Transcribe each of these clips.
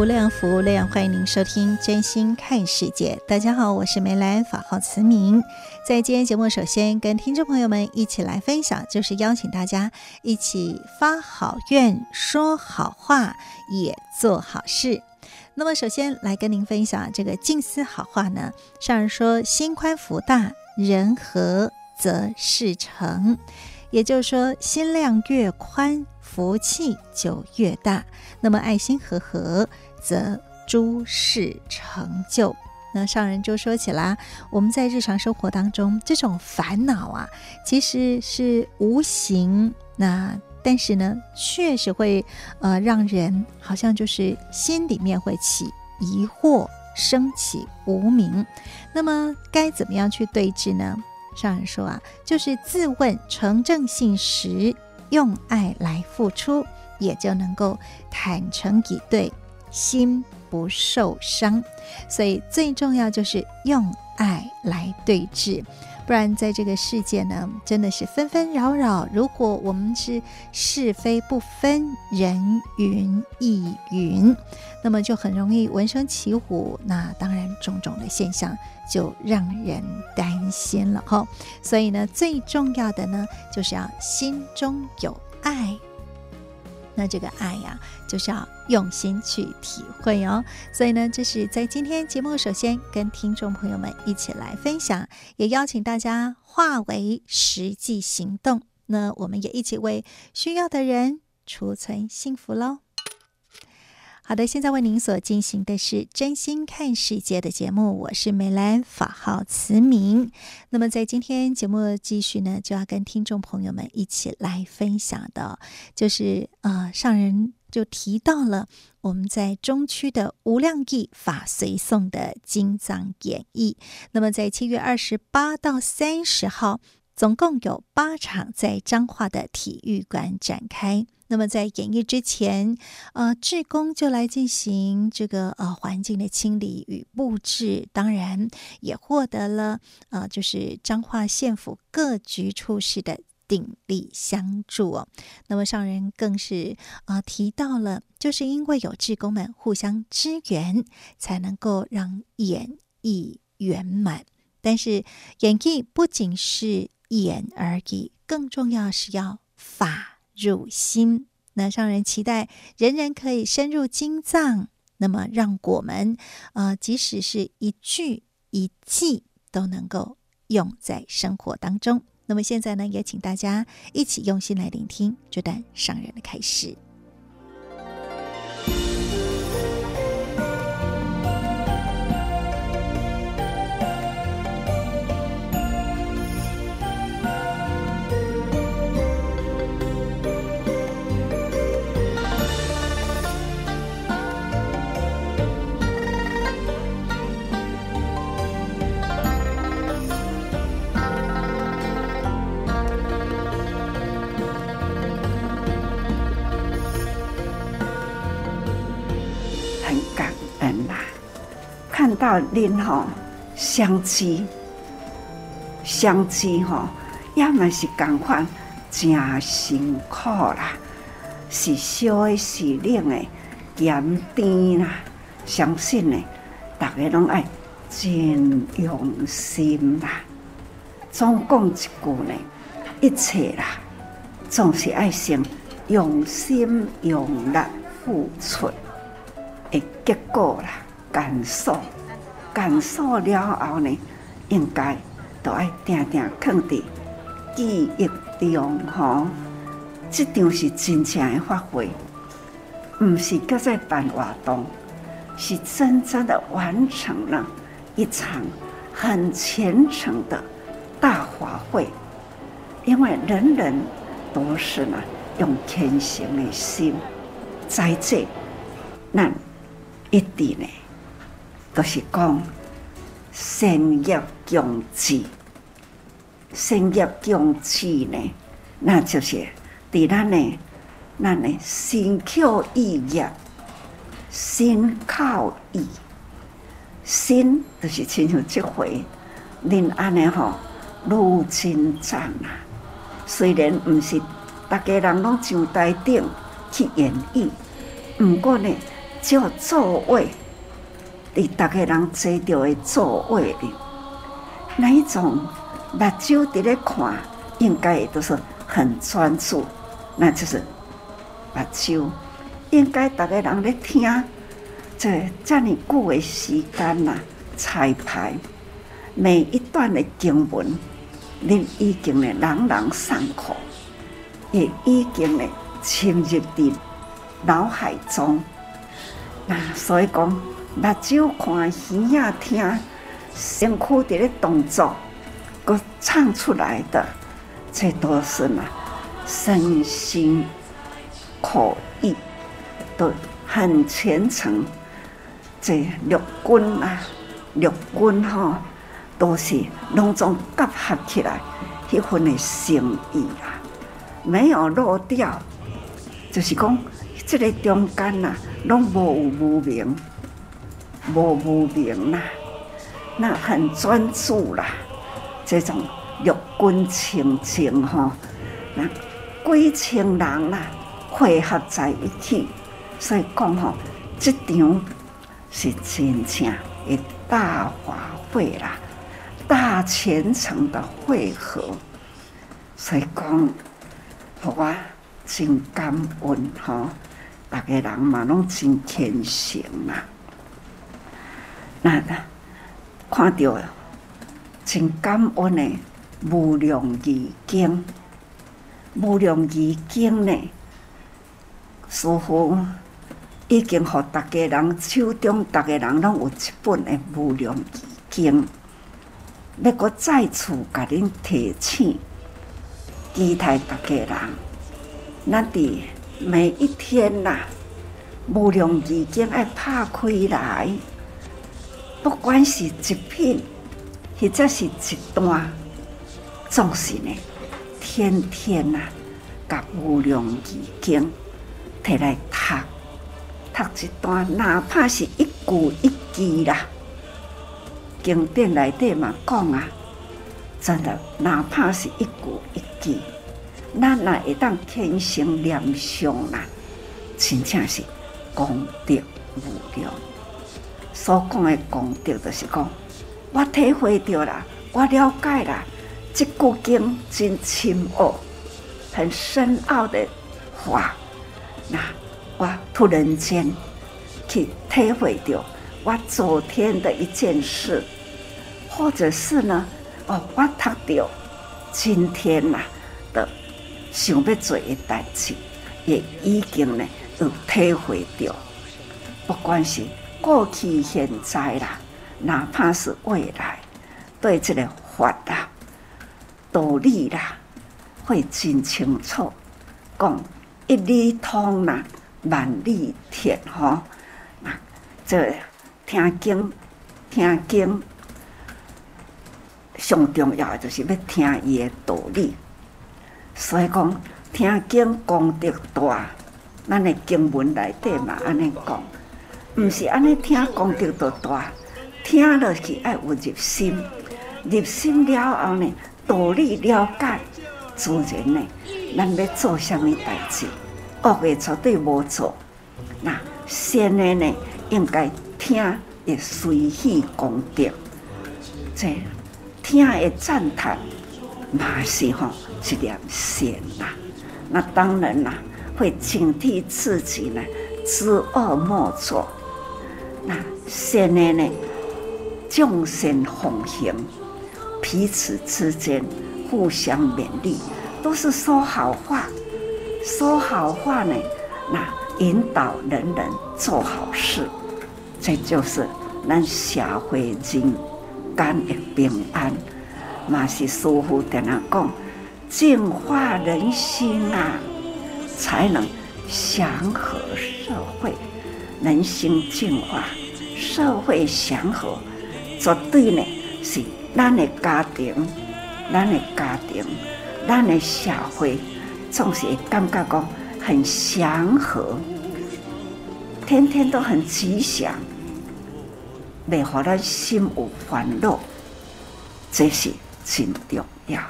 无量福无量，欢迎您收听《真心看世界》。大家好，我是梅兰，法号慈明。在今天节目，首先跟听众朋友们一起来分享，就是邀请大家一起发好愿、说好话、也做好事。那么，首先来跟您分享这个静思好话呢。上人说：“心宽福大，人和则事成。”也就是说，心量越宽，福气就越大。那么，爱心和和。则诸事成就。那上人就说起来，我们在日常生活当中，这种烦恼啊，其实是无形，那但是呢，确实会呃让人好像就是心里面会起疑惑，升起无明。那么该怎么样去对治呢？上人说啊，就是自问诚正信实，用爱来付出，也就能够坦诚以对。心不受伤，所以最重要就是用爱来对治，不然在这个世界呢，真的是纷纷扰扰。如果我们是是非不分，人云亦云，那么就很容易闻声起舞。那当然，种种的现象就让人担心了哈。所以呢，最重要的呢，就是要心中有爱。那这个爱呀，就是要用心去体会哦。所以呢，这是在今天节目首先跟听众朋友们一起来分享，也邀请大家化为实际行动。那我们也一起为需要的人储存幸福喽。好的，现在为您所进行的是《真心看世界》的节目，我是梅兰，法号慈明。那么在今天节目继续呢，就要跟听众朋友们一起来分享的，就是呃，上人就提到了我们在中区的无量义法随诵的经藏演义。那么在七月二十八到三十号，总共有八场在彰化的体育馆展开。那么在演绎之前，呃，志工就来进行这个呃环境的清理与布置，当然也获得了呃就是彰化县府各局处室的鼎力相助哦。那么上人更是呃提到了，就是因为有志工们互相支援，才能够让演绎圆满。但是演绎不仅是演而已，更重要是要法。入心，那上人期待人人可以深入经藏，那么让我们，呃，即使是一句一记都能够用在生活当中。那么现在呢，也请大家一起用心来聆听这段上人的开始。到恁吼相机，相机吼，也嘛是共款，真辛苦啦，是烧的，是冷的，盐甜啦，相信呢，大家拢爱真用心啦。总讲一句呢，一切啦，总是爱心用心用力付出的结果啦，感受。感受了后呢，应该都爱定定放伫记忆中吼。这场是真正的发挥，不是搁在办活动，是真正的完成了一场很虔诚的大法会。因为人人都是呢，用虔诚的心在这，那一定呢，就是讲善业共济，善业共济呢，那就是。伫咱呢，咱呢，身口意业，身靠意，身就是亲像即回，恁安尼吼，愈真赞啊！虽然毋是逐个人拢上台顶去演绎，毋过呢，就座位，伫逐个人坐着的座位里，那一种目睭伫咧看，应该都是很专注。那就是目睭，应该大家人咧听，这这么久的时间呐，彩排每一段的经文，恁已经咧朗朗上口，也已经咧深入伫脑海中。那所以讲，目睭看耳仔听，身躯伫咧动作，搁唱出来的，这都是嘛。身心口意都很虔诚，这六根啊，六根吼，都是拢总结合起来，一份的心意啊，没有漏掉。就是讲，这个中间呐，拢无有无明，无无明啦，那很专注啦。这种六根清净哈，那。几千人啦，汇合在一起，所以讲吼，这场是真正的大法会啦，大虔诚的会合，所以讲，我真感恩吼，大家人嘛拢真虔诚啦，那看到真感恩的无量义经。无量义经呢，似乎已经和大家人手中，大家人拢有一本的无量义经，要搁再次甲恁提醒，期待大家人，咱伫每一天呐，无量义经爱拍开来，不管是一品，或者是一段，总是呢。天天呐，甲无量义经摕来读，读一段，哪怕是一句一句啦。经典内底嘛讲啊，真的，哪怕是一句一句，咱若会当虔诚念诵啦，真正是功德无量。所讲的功德，就是讲我体会到啦，我了解啦。这句经真深奥、很深奥的话，那我突然间去体会到我昨天的一件事，或者是呢，哦，我读到今天呐的想要做的代志，也已经呢有体会到，不管是过去、现在啦，哪怕是未来，对这个法啊。道理啦，会真清楚讲，一理通啦，万理铁吼。那这听经，听经上重要的就是要听伊的道理。所以讲，听经功德大，咱的经文内底嘛安尼讲，毋是安尼听功德都大，听落去爱有入心，入心了后呢？道理了解，自然呢，咱要做什么代志，恶的绝对无做。那善的呢，应该听也随喜功德。这听的赞叹，嘛是吼一点善呐。那当然啦，会警惕自己呢，知恶莫作。那善的呢，众善奉行，彼此之间互相勉励，都是说好话。说好话呢，那引导人人做好事，这就是咱社会人间的平安。嘛是师父跟他讲，净化人心啊，才能祥和社会。人心净化，社会祥和，绝对呢是咱的家庭、咱的家庭、咱的社会，总是感觉讲很祥和，天天都很吉祥，袂让咱心有烦恼，这是真重要。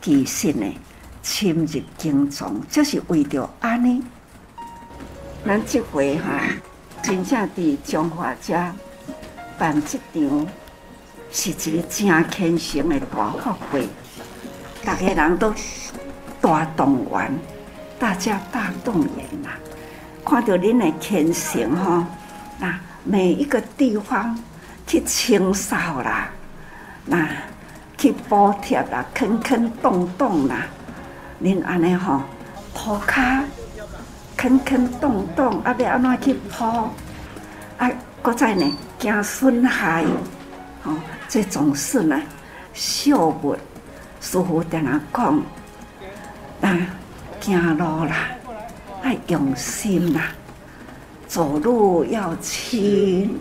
其实呢，深入经藏就是为着安尼。咱这回哈。真正伫中华遮办这场，是一个真虔诚的大法会，大家人都大动员，大家大动员呐！看到恁的虔诚吼，那每一个地方去清扫啦，那去补贴啦，坑坑洞洞啦，恁安尼吼涂骹。坑坑洞洞，啊，要安怎去铺？啊，搁再呢，惊损害。哦，这种事呢，秀物师父跟他讲，啊，走路啦，爱用心啦，走路要轻，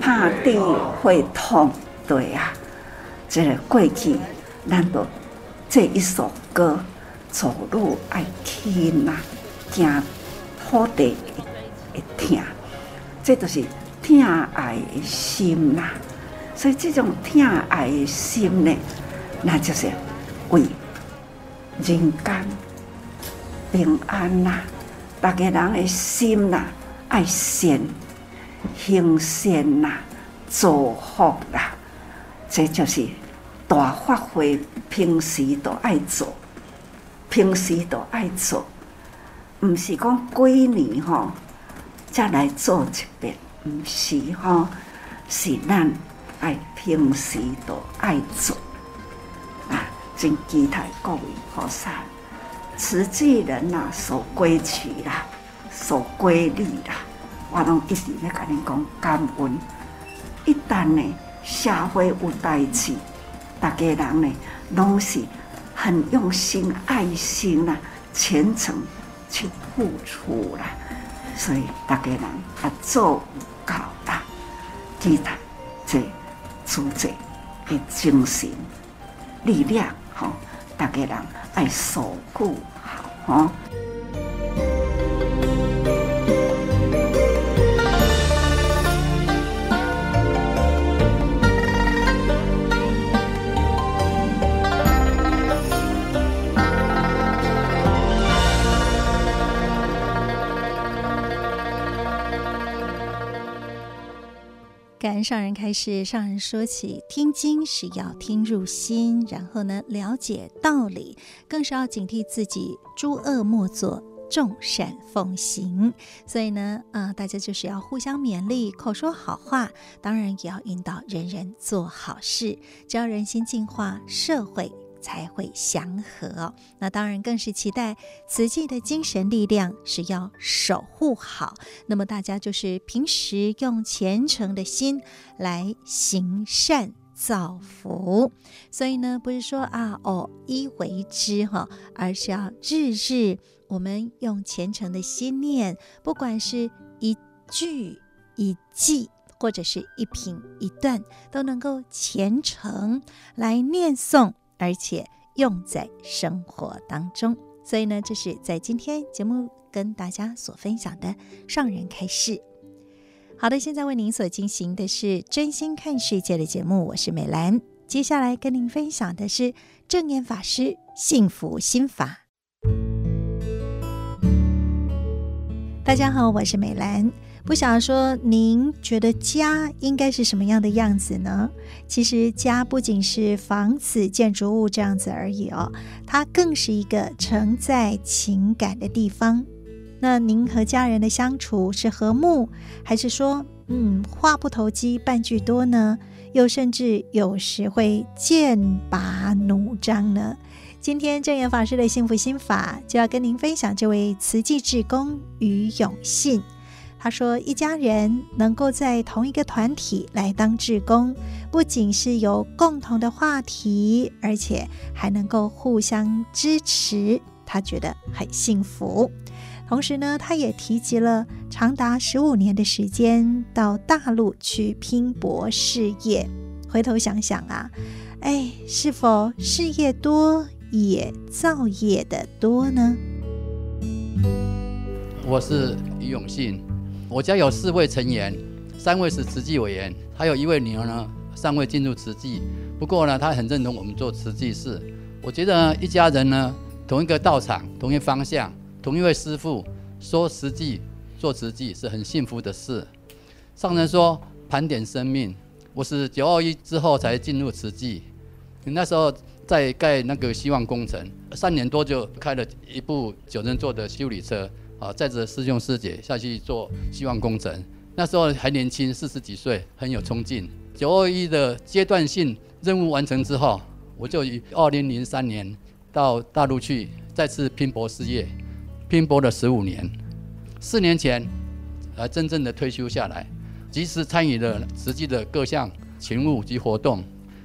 怕地会痛。对呀，这个过去，难道这一首歌，走路爱轻呐？惊土地会疼，这都是疼爱的心呐。所以这种疼爱的心呢，那就是为人间平安呐。大家人的心呐，爱善行善呐，造福啦。这就是大发挥，平时都爱做，平时都爱做。毋是讲几年吼，才来做一遍，毋是吼，是咱爱平时都爱做啊！真期待各位菩萨、慈济人呐，所归取啦，守规律啦，我拢一直咧甲恁讲感恩。一旦呢，社会有代志，大家人呢，拢是很用心、爱心啦，虔诚。去付出啦，所以大家人啊做唔到啦，记得这组织的精神力量，吼，大家人爱守护好，吼。感恩上人开示，上人说起听经是要听入心，然后呢，了解道理，更是要警惕自己诸恶莫作，众善奉行。所以呢，啊、大家就是要互相勉励，口说好话，当然也要引导人人做好事，只要人心净化，社会。才会祥和。那当然更是期待慈济的精神力量是要守护好。那么大家就是平时用虔诚的心来行善造福。所以呢，不是说啊哦一为之哈，而是要日日我们用虔诚的心念，不管是一句一偈，或者是一品一段，都能够虔诚来念诵。而且用在生活当中，所以呢，这是在今天节目跟大家所分享的上人开示。好的，现在为您所进行的是真心看世界的节目，我是美兰。接下来跟您分享的是证严法师幸福心法。大家好，我是美兰。不想说，您觉得家应该是什么样的样子呢？其实家不仅是房子、建筑物这样子而已哦，它更是一个承载情感的地方。那您和家人的相处是和睦，还是说，嗯，话不投机半句多呢？又甚至有时会剑拔弩张呢？今天证严法师的幸福心法就要跟您分享这位慈济志工于永信。他说：“一家人能够在同一个团体来当志工，不仅是有共同的话题，而且还能够互相支持，他觉得很幸福。同时呢，他也提及了长达十五年的时间到大陆去拼搏事业。回头想想啊，哎，是否事业多也造业的多呢？”我是于永信。我家有四位成员，三位是慈济委员，还有一位女儿呢，尚未进入慈济。不过呢，她很认同我们做慈济事。我觉得呢，一家人呢，同一个道场，同一方向，同一位师父，说慈济，做慈济是很幸福的事。上人说盘点生命，我是九二一之后才进入慈济，那时候在盖那个希望工程，三年多就开了一部九人座的修理车。啊，载着师兄师姐下去做希望工程，那时候还年轻，四十几岁，很有冲劲。九二一的阶段性任务完成之后，我就于二零零三年到大陆去再次拼搏事业，拼搏了十五年。四年前，才真正的退休下来，及时参与了实际的各项勤务及活动，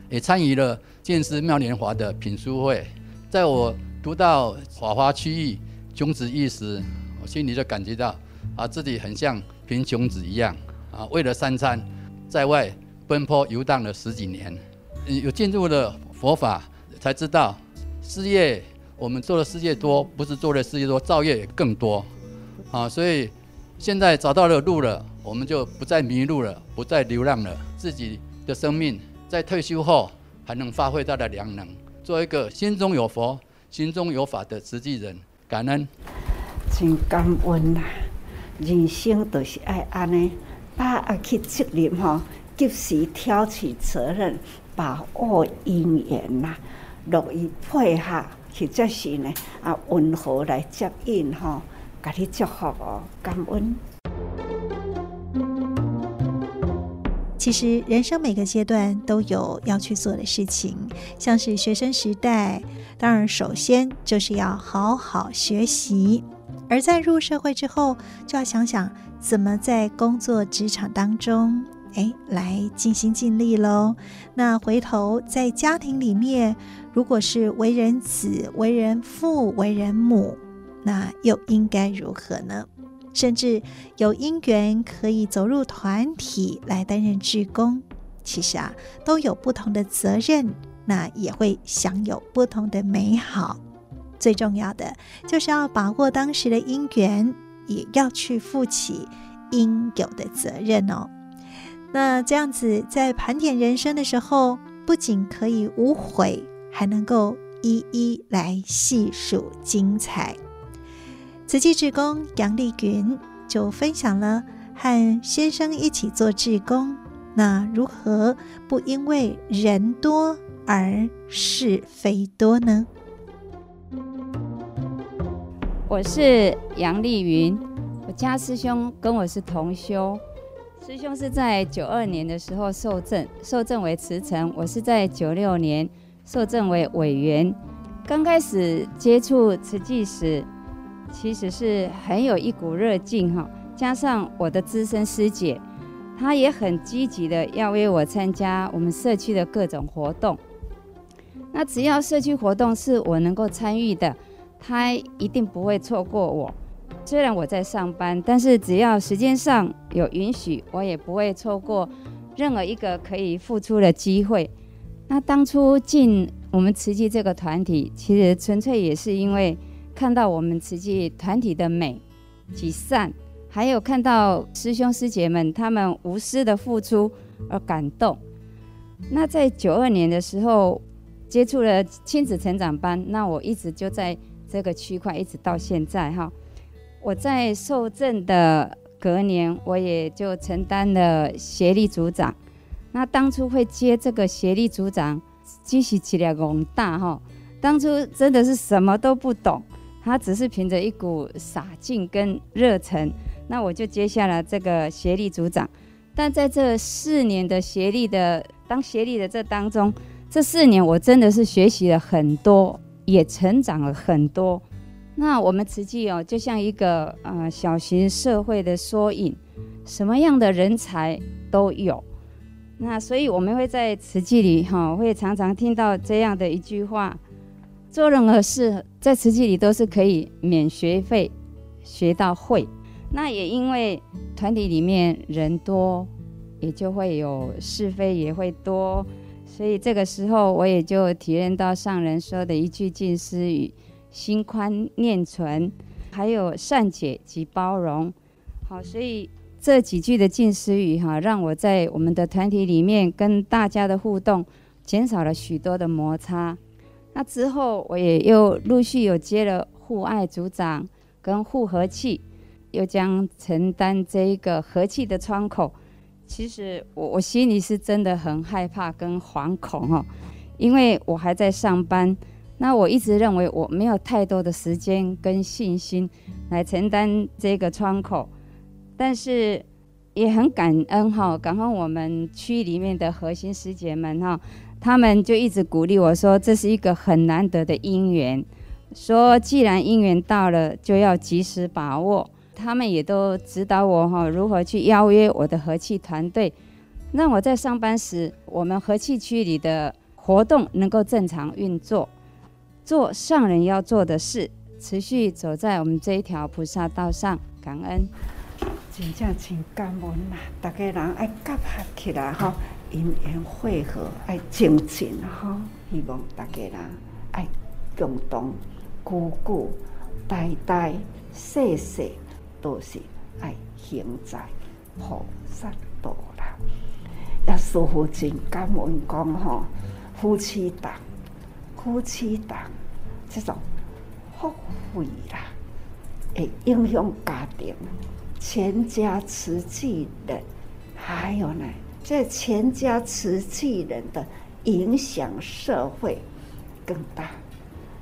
也参与了建师妙莲华的品书会。在我读到法华区域种子意时。心里就感觉到啊，自己很像贫穷子一样啊，为了三餐，在外奔波游荡了十几年。有进入了佛法，才知道事业我们做的事业多，不是做的事业多，造业也更多啊。所以现在找到了路了，我们就不再迷路了，不再流浪了。自己的生命在退休后还能发挥它的良能，做一个心中有佛、心中有法的慈济人，感恩。真感恩啦！人生都是爱安尼，把握去责任吼，及时挑起责任，把握因缘呐，乐意配合，或者是呢啊温和来接应吼，给你祝福哦，感恩。其实人生每个阶段都有要去做的事情，像是学生时代，当然首先就是要好好学习。而在入社会之后，就要想想怎么在工作职场当中，哎，来尽心尽力喽。那回头在家庭里面，如果是为人子、为人父、为人母，那又应该如何呢？甚至有因缘可以走入团体来担任志工，其实啊，都有不同的责任，那也会享有不同的美好。最重要的就是要把握当时的因缘，也要去负起应有的责任哦。那这样子在盘点人生的时候，不仅可以无悔，还能够一一来细数精彩。慈济志工杨丽云就分享了和先生一起做志工，那如何不因为人多而是非多呢？我是杨丽云，我家师兄跟我是同修，师兄是在九二年的时候受证，受证为慈诚，我是在九六年受证为委员。刚开始接触慈济时，其实是很有一股热劲哈，加上我的资深师姐，她也很积极的邀约我参加我们社区的各种活动。那只要社区活动是我能够参与的。他一定不会错过我，虽然我在上班，但是只要时间上有允许，我也不会错过任何一个可以付出的机会。那当初进我们慈济这个团体，其实纯粹也是因为看到我们慈济团体的美及善，还有看到师兄师姐们他们无私的付出而感动。那在九二年的时候接触了亲子成长班，那我一直就在。这个区块一直到现在哈，我在受证的隔年，我也就承担了协力组长。那当初会接这个协力组长，积蓄起来宏大哈。当初真的是什么都不懂，他只是凭着一股洒劲跟热忱，那我就接下了这个协力组长。但在这四年的协力的当协力的这当中，这四年我真的是学习了很多，也成长了很多。那我们慈济哦，就像一个呃小型社会的缩影，什么样的人才都有。那所以我们会在慈济里哈、会常常听到这样的一句话。做任何事，在慈济里都是可以免学费学到会。那也因为团体里面人多，也就会有是非也会多，所以这个时候我也就体验到上人说的一句静思语：心宽念存，还有善解及包容。好，所以这几句的静思语哈，让我在我们的团体里面跟大家的互动，减少了许多的摩擦。那之后，我也又陆续有接了互爱组长跟互和气，又将承担这一个和气的窗口。其实我我心里是真的很害怕跟惶恐哦，因为我还在上班。那我一直认为我没有太多的时间跟信心来承担这个窗口，但是也很感恩哈，感恩我们区里面的核心师姐们哈。他们就一直鼓励我说：“这是一个很难得的因缘，说既然因缘到了，就要及时把握。”他们也都指导我哈，如何去邀约我的和气团队，让我在上班时，我们和气区里的活动能够正常运作，做上人要做的事，持续走在我们这一条菩萨道上。感恩，真正真感恩呐！大家人爱结合起来哈。因缘会合爱精进哈，希望大家人爱共同、姑姑、代代、世世都是爱行在菩萨道啦。也师父真感恩讲吼，夫妻档、夫妻档这种福慧啦，会影响家庭、全家慈济人，还有呢。这全家慈济人的影响社会更大，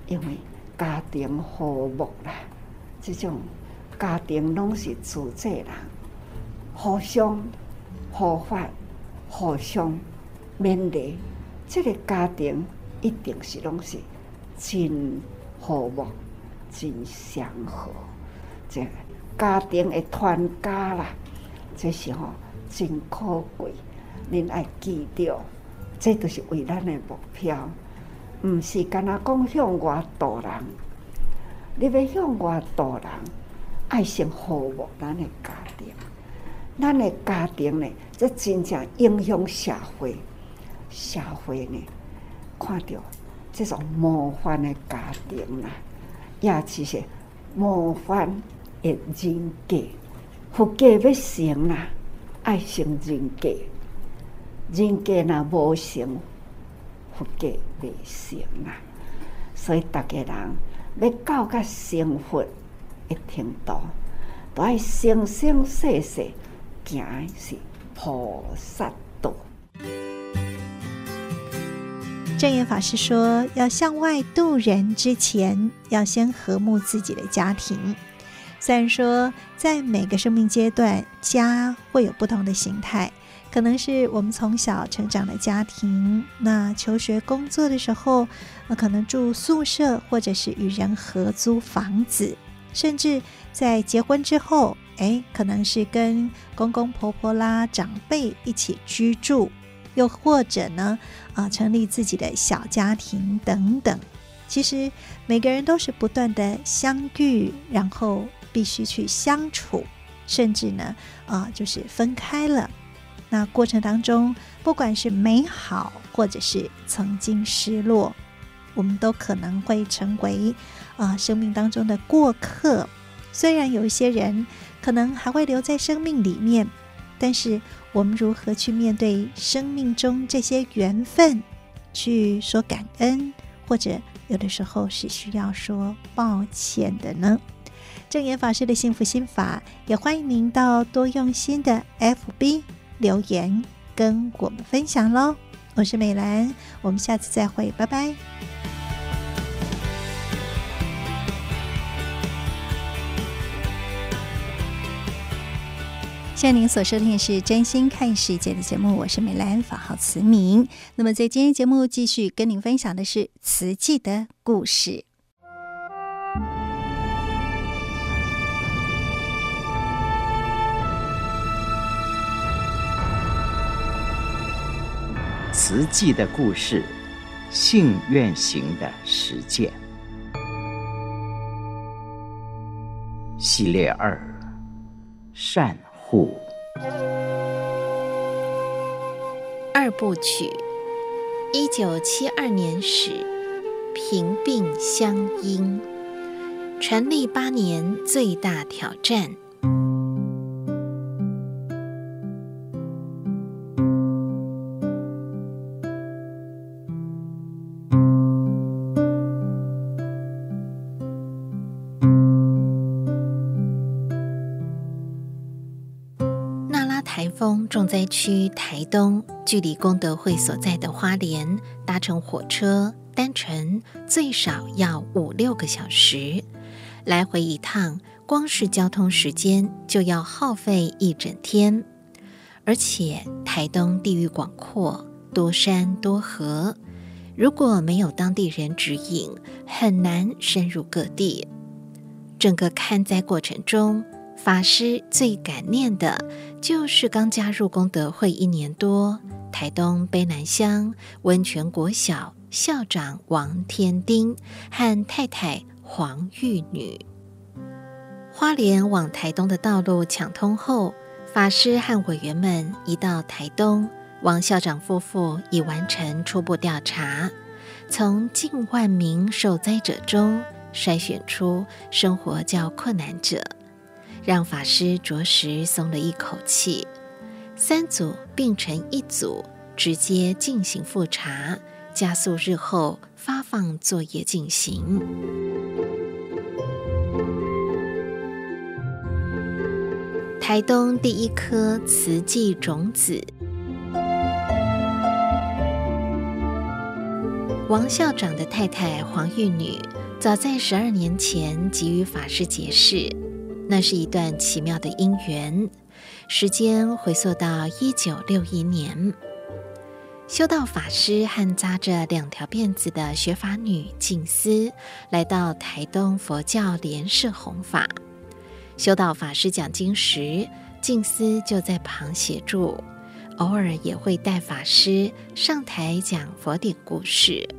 因为家庭和睦啦，这种家庭拢是自制人，互相互发，互相勉励，这个家庭一定是拢是真和睦、真祥和，这家庭的团家啦，这时候真可贵。恁爱记着，这都是为咱的目标，毋是干那讲向外度人。你要向外度人，爱先服务咱的家庭。咱的家庭呢，这真正影响社会。社会呢，看到这种模范的家庭啦，也就是模范的人格。福家要成啦，爱成人格。人格若无成，福家未成啊！所以大家人要到达成佛一程度，都爱生生世世行的是菩萨道。证严法师说：“要向外度人之前，要先和睦自己的家庭。虽然说，在每个生命阶段，家会有不同的形态。”可能是我们从小成长的家庭，那求学工作的时候，呃，可能住宿舍，或者是与人合租房子，甚至在结婚之后，哎，可能是跟公公婆婆啦、长辈一起居住，又或者呢，啊，成立自己的小家庭等等。其实每个人都是不断的相遇，然后必须去相处，甚至呢，啊，就是分开了。那过程当中，不管是美好，或者是曾经失落，我们都可能会成为啊、生命当中的过客。虽然有一些人可能还会留在生命里面，但是我们如何去面对生命中这些缘分，去说感恩，或者有的时候是需要说抱歉的呢？证严法师的幸福心法，也欢迎您到多用心的 FB。留言跟我们分享喽！我是美兰，我们下次再会，拜拜。现在您所收听的是《真心看世界》的节目，我是美兰，法号慈明。那么在今天节目继续跟您分享的是慈济的故事。慈济的故事，信愿行的实践，系列二：善护。二部曲，一九七二年始，平病相因，成立八年最大挑战。灾区台东，距离功德会所在的花莲，搭乘火车单程最少要五六个小时，来回一趟，光是交通时间就要耗费一整天。而且台东地域广阔，多山多河，如果没有当地人指引，很难深入各地。整个看灾过程中，法师最感念的，就是刚加入功德会一年多，台东卑南乡温泉国小校长王天丁和太太黄玉女。花莲往台东的道路抢通后，法师和委员们一到台东，王校长夫妇已完成初步调查，从近万名受灾者中筛选出生活较困难者。让法师着实松了一口气，三组并成一组，直接进行复查，加速日后发放作业进行。台东第一颗慈济种子，王校长的太太黄玉女，早在十二年前即与法师结识。那是一段奇妙的因缘，时间回溯到一九六一年，修道法师和扎着两条辫子的学法女静思来到台东佛教莲社弘法。修道法师讲经时，静思就在旁协助，偶尔也会带法师上台讲佛典故事。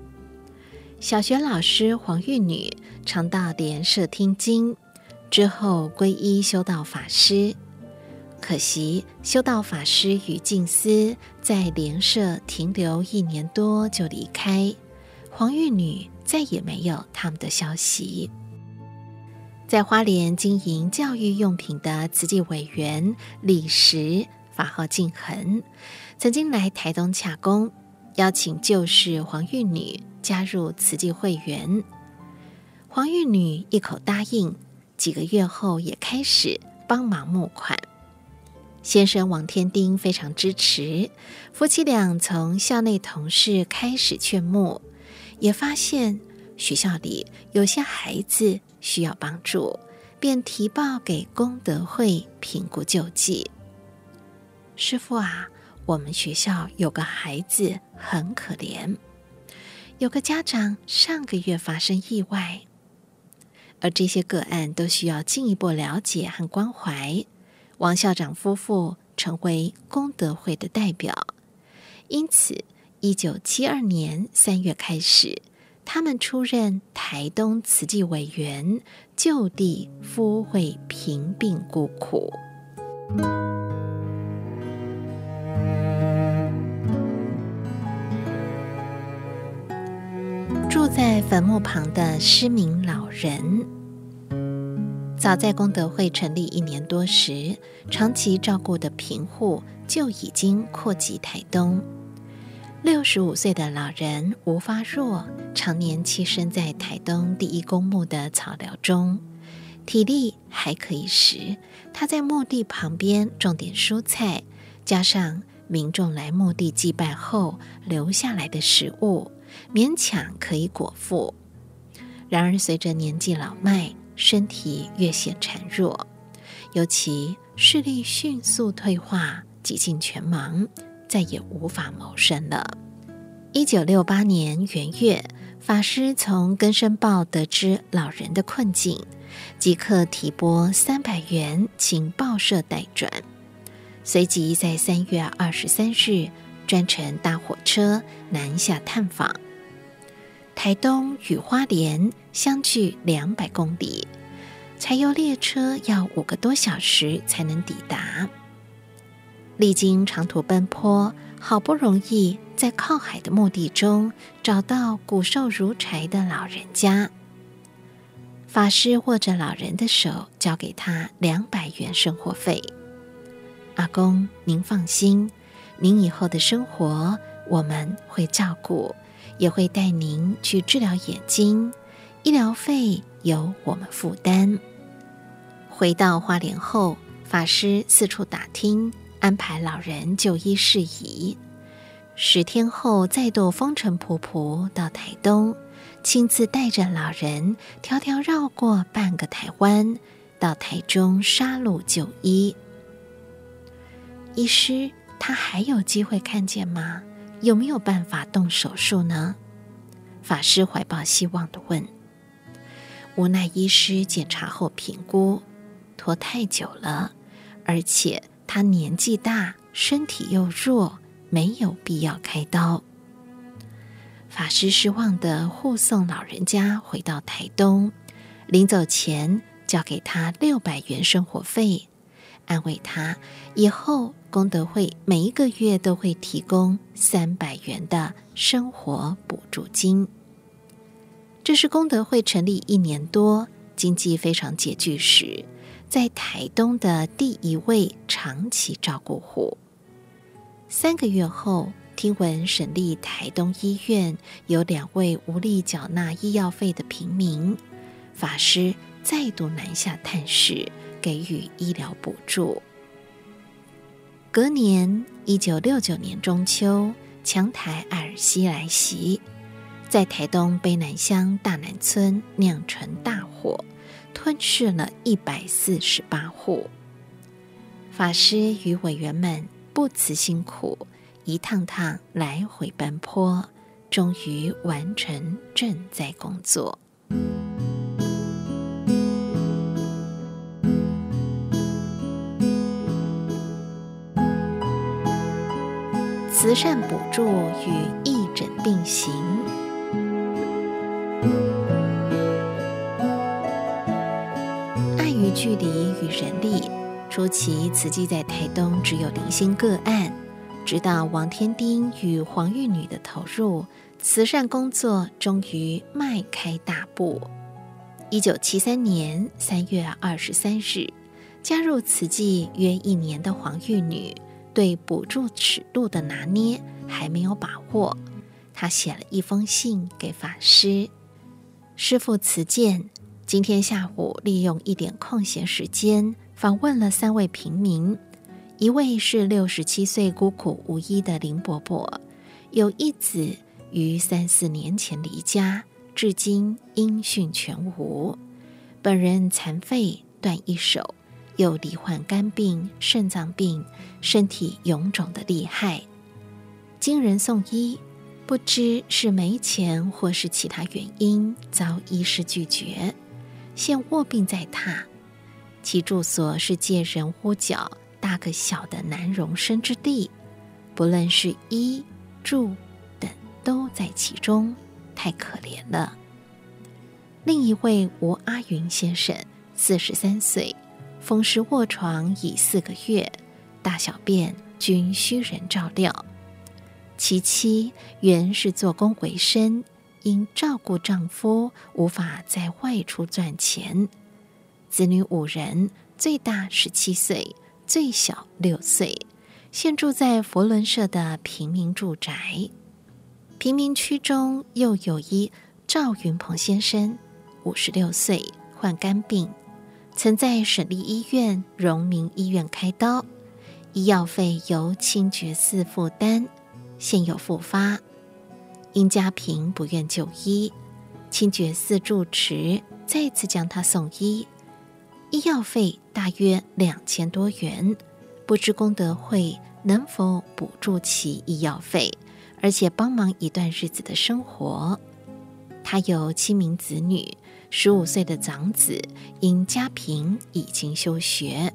小学老师黄玉女常到莲社听经。之后皈依修道法师，可惜修道法师与静思在莲社停留一年多就离开，黄玉女再也没有他们的消息。在花莲经营教育用品的慈济委员李石法号静恒，曾经来台东洽公，邀请旧识黄玉女加入慈济会员，黄玉女一口答应。几个月后，也开始帮忙募款。先生王天丁非常支持，夫妻俩从校内同事开始劝募，也发现学校里有些孩子需要帮助，便提报给功德会评估救济。师傅啊，我们学校有个孩子很可怜，有个家长上个月发生意外。而这些个案都需要进一步了解和关怀。王校长夫妇成为功德会的代表，因此，一九七二年三月开始，他们出任台东慈济委员，就地敷会贫病孤苦。住在坟墓旁的失明老人，早在功德会成立一年多时，长期照顾的贫户就已经扩及台东。六十五岁的老人吴发若，常年栖身在台东第一公墓的草寮中，体力还可以时，他在墓地旁边种点蔬菜，加上民众来墓地祭拜后留下来的食物。勉强可以果腹，然而随着年纪老迈，身体越显孱弱，尤其视力迅速退化，几近全盲，再也无法谋生了。一九六八年元月，法师从根生报得知老人的困境，即刻提拨三百元请报社代转，随即在三月二十三日专程搭火车南下探访。台东与花莲相距两百公里，柴油列车要五个多小时才能抵达。历经长途奔波，好不容易在靠海的墓地中找到骨瘦如柴的老人家。法师握着老人的手，交给他两百元生活费。阿公，您放心，您以后的生活我们会照顾。也会带您去治疗眼睛，医疗费由我们负担。回到花莲后，法师四处打听，安排老人就医事宜。十天后，再度风尘仆仆到台东，亲自带着老人迢迢绕过半个台湾，到台中沙鹿就医。医师，他还有机会看见吗？有没有办法动手术呢？法师怀抱希望的问。无奈医师检查后评估，拖太久了，而且他年纪大，身体又弱，没有必要开刀。法师失望的护送老人家回到台东，临走前交给他六百元生活费。安慰他，以后功德会每一个月都会提供三百元的生活补助金。这是功德会成立一年多，经济非常拮据时，在台东的第一位长期照顾户。三个月后，听闻省立台东医院有两位无力缴纳医药费的平民，法师再度南下探视。给予医疗补助。隔年，一九六九年中秋，强台艾尔西来袭，在台东卑南乡大南村酿成大火，吞噬了一百四十八户。法师与委员们不辞辛苦，一趟趟来回奔波，终于完成赈灾工作。慈善补助与义诊并行，碍于距离与人力，初期慈济在台东只有零星个案。直到王天丁与黄玉女的投入，慈善工作终于迈开大步。一九七三年三月二十三日，加入慈济约一年的黄玉女。对补助尺度的拿捏还没有把握，他写了一封信给法师：“师父慈鉴，今天下午利用一点空闲时间访问了三位平民，一位是六十七岁孤苦无依的林伯伯，有一子于三四年前离家，至今音讯全无，本人残废，断一手。”又罹患肝病、肾脏病，身体臃肿的厉害。经人送医，不知是没钱或是其他原因，遭医师拒绝，现卧病在榻。其住所是借人屋角大个小的难容身之地，不论是衣住等都在其中，太可怜了。另一位吴阿云先生，四十三岁。风湿卧床已四个月，大小便均需人照料。其妻原是做工为生，因照顾丈夫无法再外出赚钱。子女五人，最大十七岁，最小六岁，现住在佛伦社的平民住宅。贫民区中又有一赵云鹏先生，五十六岁，患肝病。曾在省立医院、荣民医院开刀，医药费由清觉寺负担，现有复发。因家贫不愿就医，清觉寺住持再次将他送医。医药费大约两千多元，不知功德会能否补助其医药费，而且帮忙一段日子的生活。他有七名子女，十五岁的长子因家贫已经休学。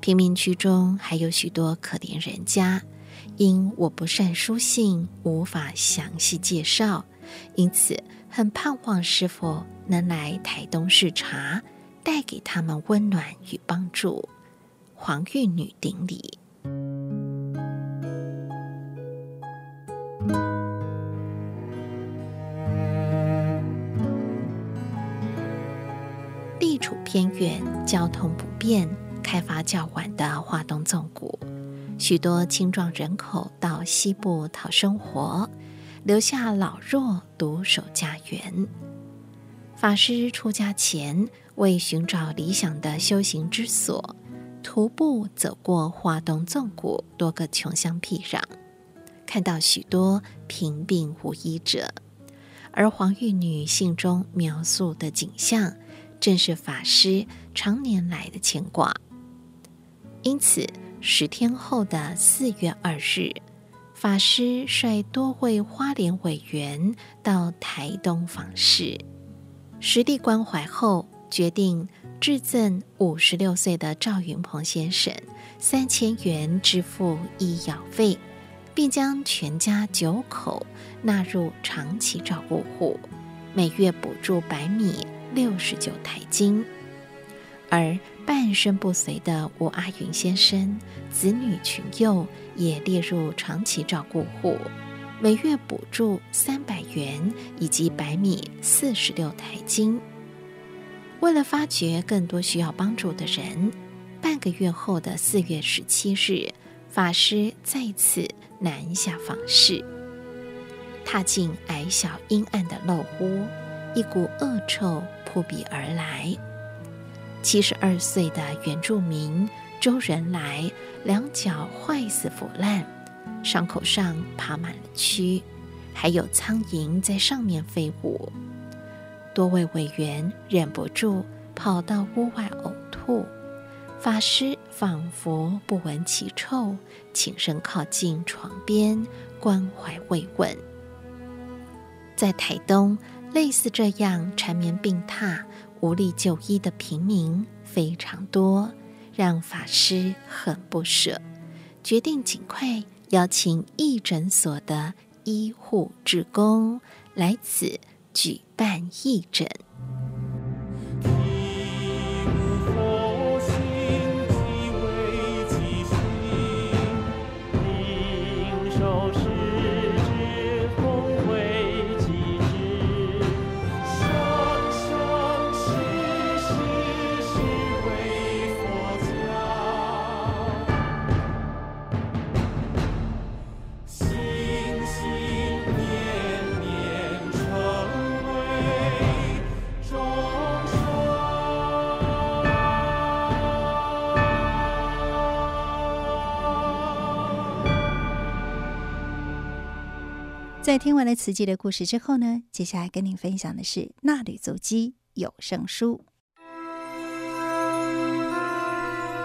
贫民区中还有许多可怜人家，因我不善书信，无法详细介绍，因此很盼望师父能来台东视察，带给他们温暖与帮助。黄玉女顶礼。处偏远，交通不便。开发较晚的华东纵谷，许多青壮人口到西部讨生活，留下老弱独守家园。法师出家前，为寻找理想的修行之所，徒步走过华东纵谷多个穷乡僻壤，看到许多贫病无医者，而黄玉女信中描述的景象，正是法师常年来的牵挂。因此，十天后的四月二日，法师率多位花莲委员到台东访视，实地关怀后，决定致赠五十六岁的赵云鹏先生三千元支付医药费，并将全家九口纳入长期照顾户，每月补助白米六十九台斤，而。半身不遂的吴阿云先生，子女群幼也列入长期照顾户，每月补助三百元以及白米四十六台斤。为了发掘更多需要帮助的人，半个月后的四月十七日，法师再次南下访视，踏进矮小阴暗的陋屋，一股恶臭扑鼻而来。七十二岁的原住民周仁来，两脚坏死腐烂，伤口上爬满了蛆，还有苍蝇在上面飞舞。多位委员忍不住跑到屋外呕吐，法师仿佛不闻其臭，轻声靠近床边关怀慰问。在台东，类似这样缠绵病榻。无力就医的平民非常多，让法师很不舍，决定尽快邀请义诊所的医护职工来此举办义诊。在听完了慈济的故事之后呢，接下来跟您分享的是《纳履足迹有声书》。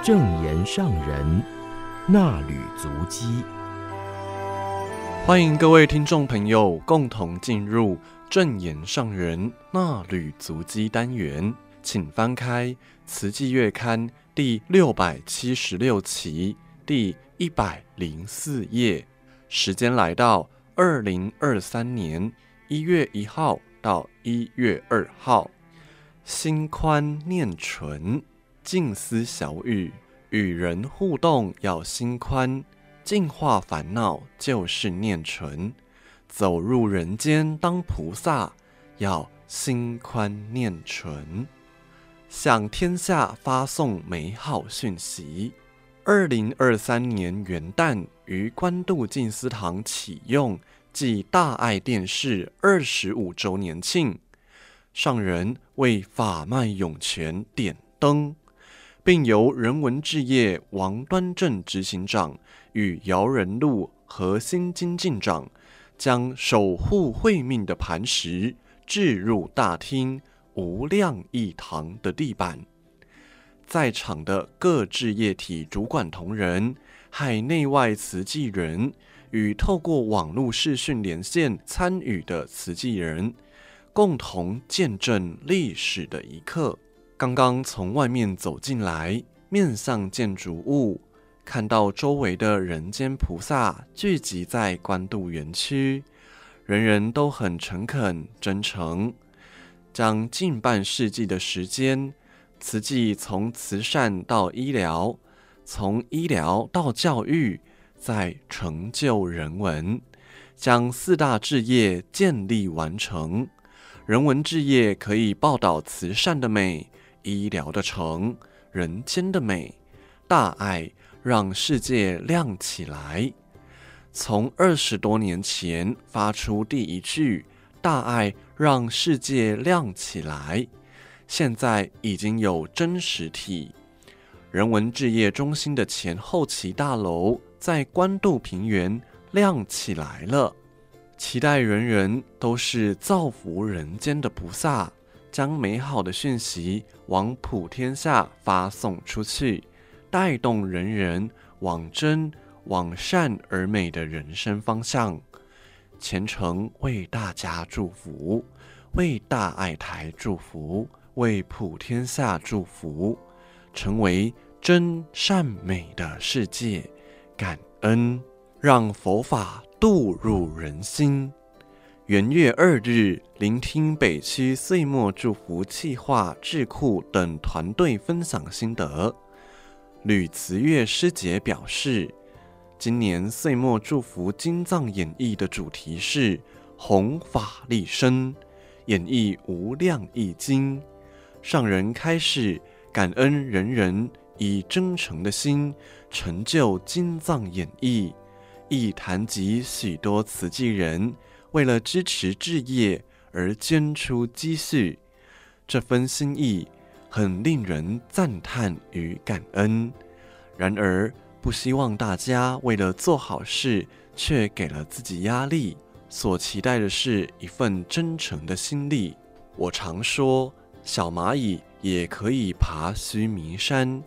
正言上人纳履足迹，欢迎各位听众朋友共同进入正言上人纳履足迹单元，请翻开《慈济月刊》第六百七十六期第一百零四页，时间来到。二零二三年一月一号到一月二号，心宽念纯，静思小语，与人互动要心宽，净化烦恼就是念纯，走入人间当菩萨要心宽念纯，向天下发送美好讯息。二零二三年元旦于关渡静思堂启用。暨大爱电视二十五周年庆，上人为法脉涌泉点灯，并由人文志业王端正执行长与姚仁禄核心经进长，将守护慧命的磐石置入大厅无量义堂的地板，在场的各志业体主管同仁、海内外慈济人与透过网络视讯连线参与的慈济人，共同见证历史的一刻。刚刚从外面走进来，面向建筑物，看到周围的人间菩萨聚集在关渡园区，人人都很诚恳真诚，将近半世纪的时间，慈济从慈善到医疗，从医疗到教育，再成就人文，将四大志业建立完成。人文志业可以报道慈善的美。医疗的诚，人间的美，大爱让世界亮起来。从二十多年前发出第一句“大爱让世界亮起来”，现在已经有真实体。人文置业中心的前后期大楼在关渡平原亮起来了，期待人人都是造福人间的菩萨。将美好的讯息往普天下发送出去，带动人人往真、往善而美的人生方向。虔诚为大家祝福，为大爱台祝福，为普天下祝福，成为真善美的世界。感恩，让佛法渡入人心。元月二日，聆听北区岁末祝福企划智库等团队分享心得。吕慈月师姐表示，今年岁末祝福经藏演绎的主题是“弘法利生”，演绎无量义经。上人开示，感恩人人以真诚的心成就金藏演绎，亦谈及许多慈济人。为了支持志业而捐出积蓄，这份心意很令人赞叹与感恩。然而，不希望大家为了做好事却给了自己压力。所期待的是一份真诚的心力。我常说，小蚂蚁也可以爬须弥山，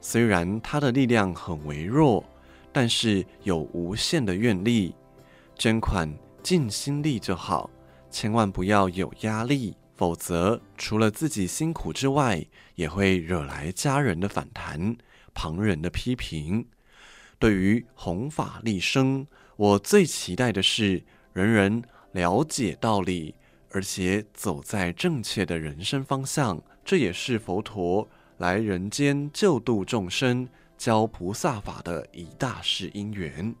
虽然它的力量很微弱，但是有无限的愿力。捐款。尽心力就好，千万不要有压力，否则除了自己辛苦之外，也会惹来家人的反弹、旁人的批评。对于弘法利生，我最期待的是人人了解道理，而且走在正确的人生方向。这也是佛陀来人间救度众生、教菩萨法的一大世因缘。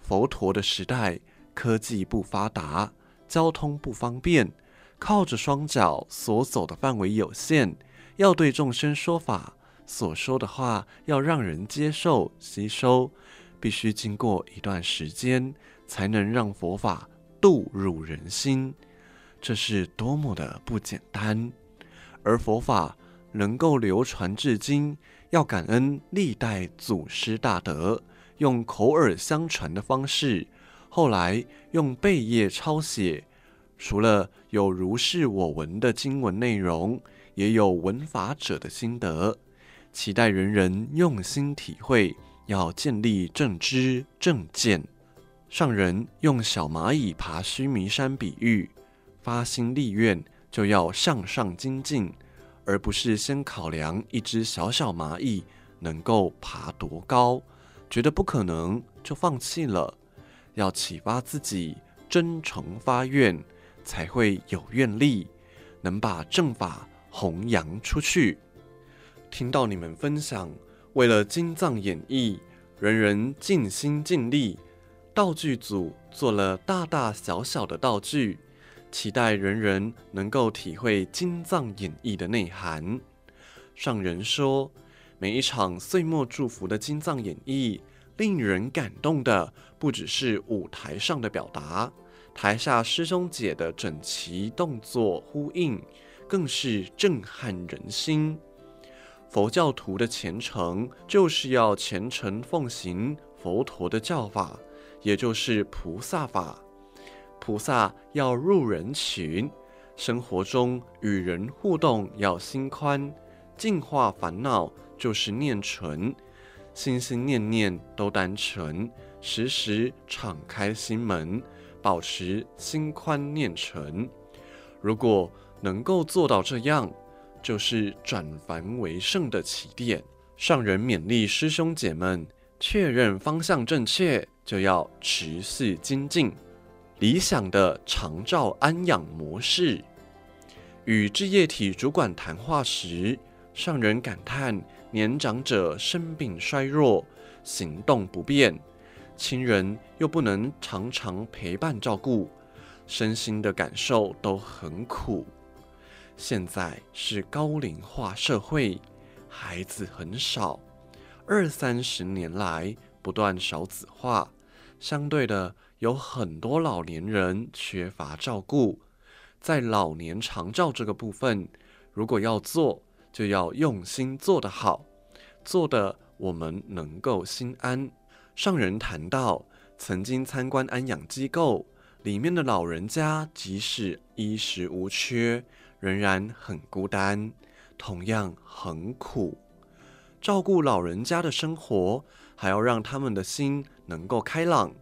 佛陀的时代。科技不发达，交通不方便，靠着双脚所走的范围有限，要对众生说法，所说的话要让人接受吸收，必须经过一段时间，才能让佛法度入人心。这是多么的不简单！而佛法能够流传至今，要感恩历代祖师大德用口耳相传的方式。后来用贝叶抄写，除了有如是我闻的经文内容，也有闻法者的心得。期待人人用心体会，要建立正知正见。上人用小蚂蚁爬须弥山比喻，发心立愿就要向上精进，而不是先考量一只小小蚂蚁能够爬多高，觉得不可能就放弃了。要启发自己，真诚发愿，才会有愿力，能把正法弘扬出去。听到你们分享，为了经藏演绎，人人尽心尽力，道具组做了大大小小的道具，期待人人能够体会金藏演绎的内涵。上人说，每一场岁末祝福的金藏演绎。令人感动的不只是舞台上的表达，台下师兄姐的整齐动作呼应，更是震撼人心。佛教徒的虔诚，就是要虔诚奉行佛陀的教法，也就是菩萨法。菩萨要入人群，生活中与人互动要心宽，净化烦恼就是念纯，心心念念都单纯，时时敞开心门，保持心宽念纯。如果能够做到这样，就是转凡为圣的起点。上人勉励师兄姐们，确认方向正确，就要持续精进。理想的长照安养模式。与志业体主管谈话时，上人感叹年长者生病衰弱，行动不便，亲人又不能常常陪伴照顾，身心的感受都很苦。现在是高龄化社会。孩子很少，二三十年来不断少子化，相对的有很多老年人缺乏照顾。在老年长照这个部分，如果要做，就要用心做得好，做得我们能够心安。上人谈到，曾经参观安养机构，里面的老人家即使衣食无缺，仍然很孤单。同样很苦，照顾老人家的生活，还要让他们的心能够开朗，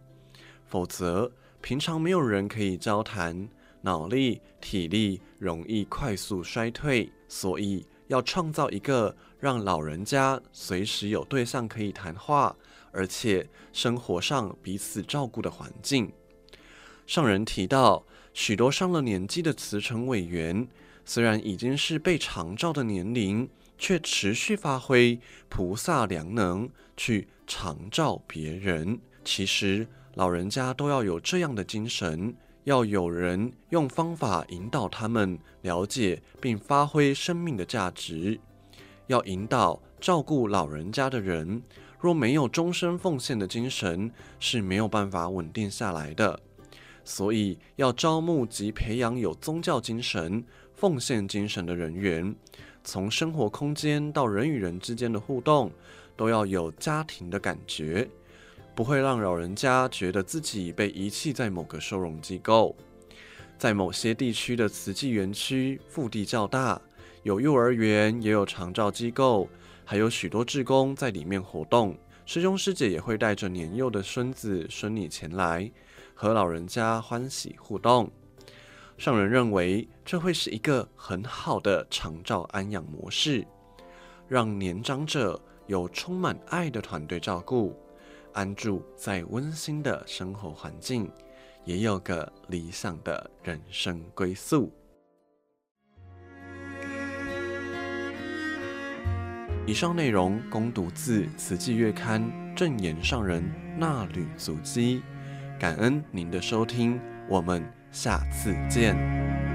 否则平常没有人可以交谈，脑力、体力容易快速衰退。所以要创造一个让老人家随时有对象可以谈话，而且生活上彼此照顾的环境。上人提到，许多上了年纪的慈诚委员。虽然已经是被长照的年龄，却持续发挥菩萨良能去长照别人。其实老人家都要有这样的精神，要有人用方法引导他们了解并发挥生命的价值。要引导照顾老人家的人，若没有终身奉献的精神，是没有办法稳定下来的。所以要招募及培养有宗教精神。奉献精神的人员，从生活空间到人与人之间的互动，都要有家庭的感觉，不会让老人家觉得自己被遗弃在某个收容机构。在某些地区的慈济园区，腹地较大，有幼儿园，也有长照机构，还有许多志工在里面活动。师兄师姐也会带着年幼的孙子孙女前来，和老人家欢喜互动。上人认为，这会是一个很好的长照安养模式，让年长者有充满爱的团队照顾，安住在温馨的生活环境，也有个理想的人生归宿。以上内容供读自《慈济月刊》正言上人纳履足迹，感恩您的收听，我们。下次见。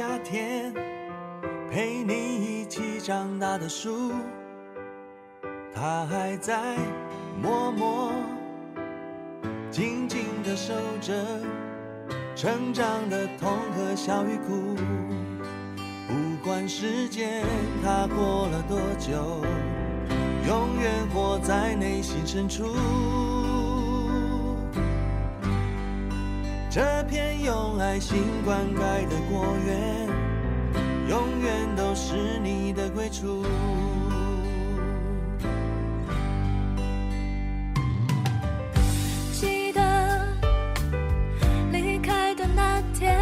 夏天陪你一起长大的树，它还在默默静静地守着成长的痛和笑与哭。不管时间它过了多久，永远活在内心深处。这片用爱心灌溉的果园，永远都是你的归处。记得离开的那天，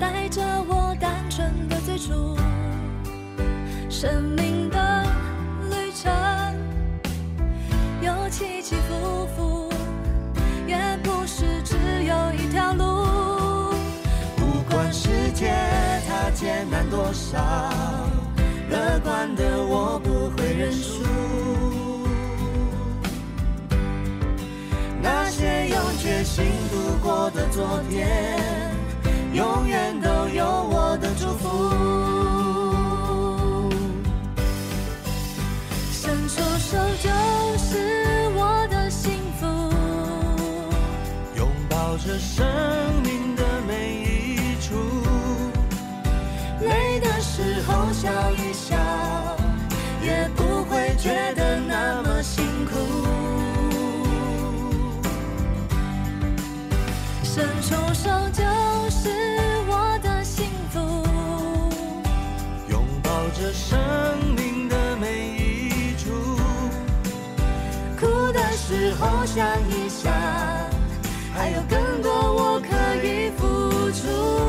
带着我单纯的最初，生命多少，乐观的我不会认输。那些用决心度过的昨天，永远都有我的祝福。伸出手就是我的幸福。拥抱这生命笑一笑，也不会觉得那么辛苦。伸出手就是我的幸福，拥抱着生命的每一处，哭的时候想一想。还有更多我可以付出。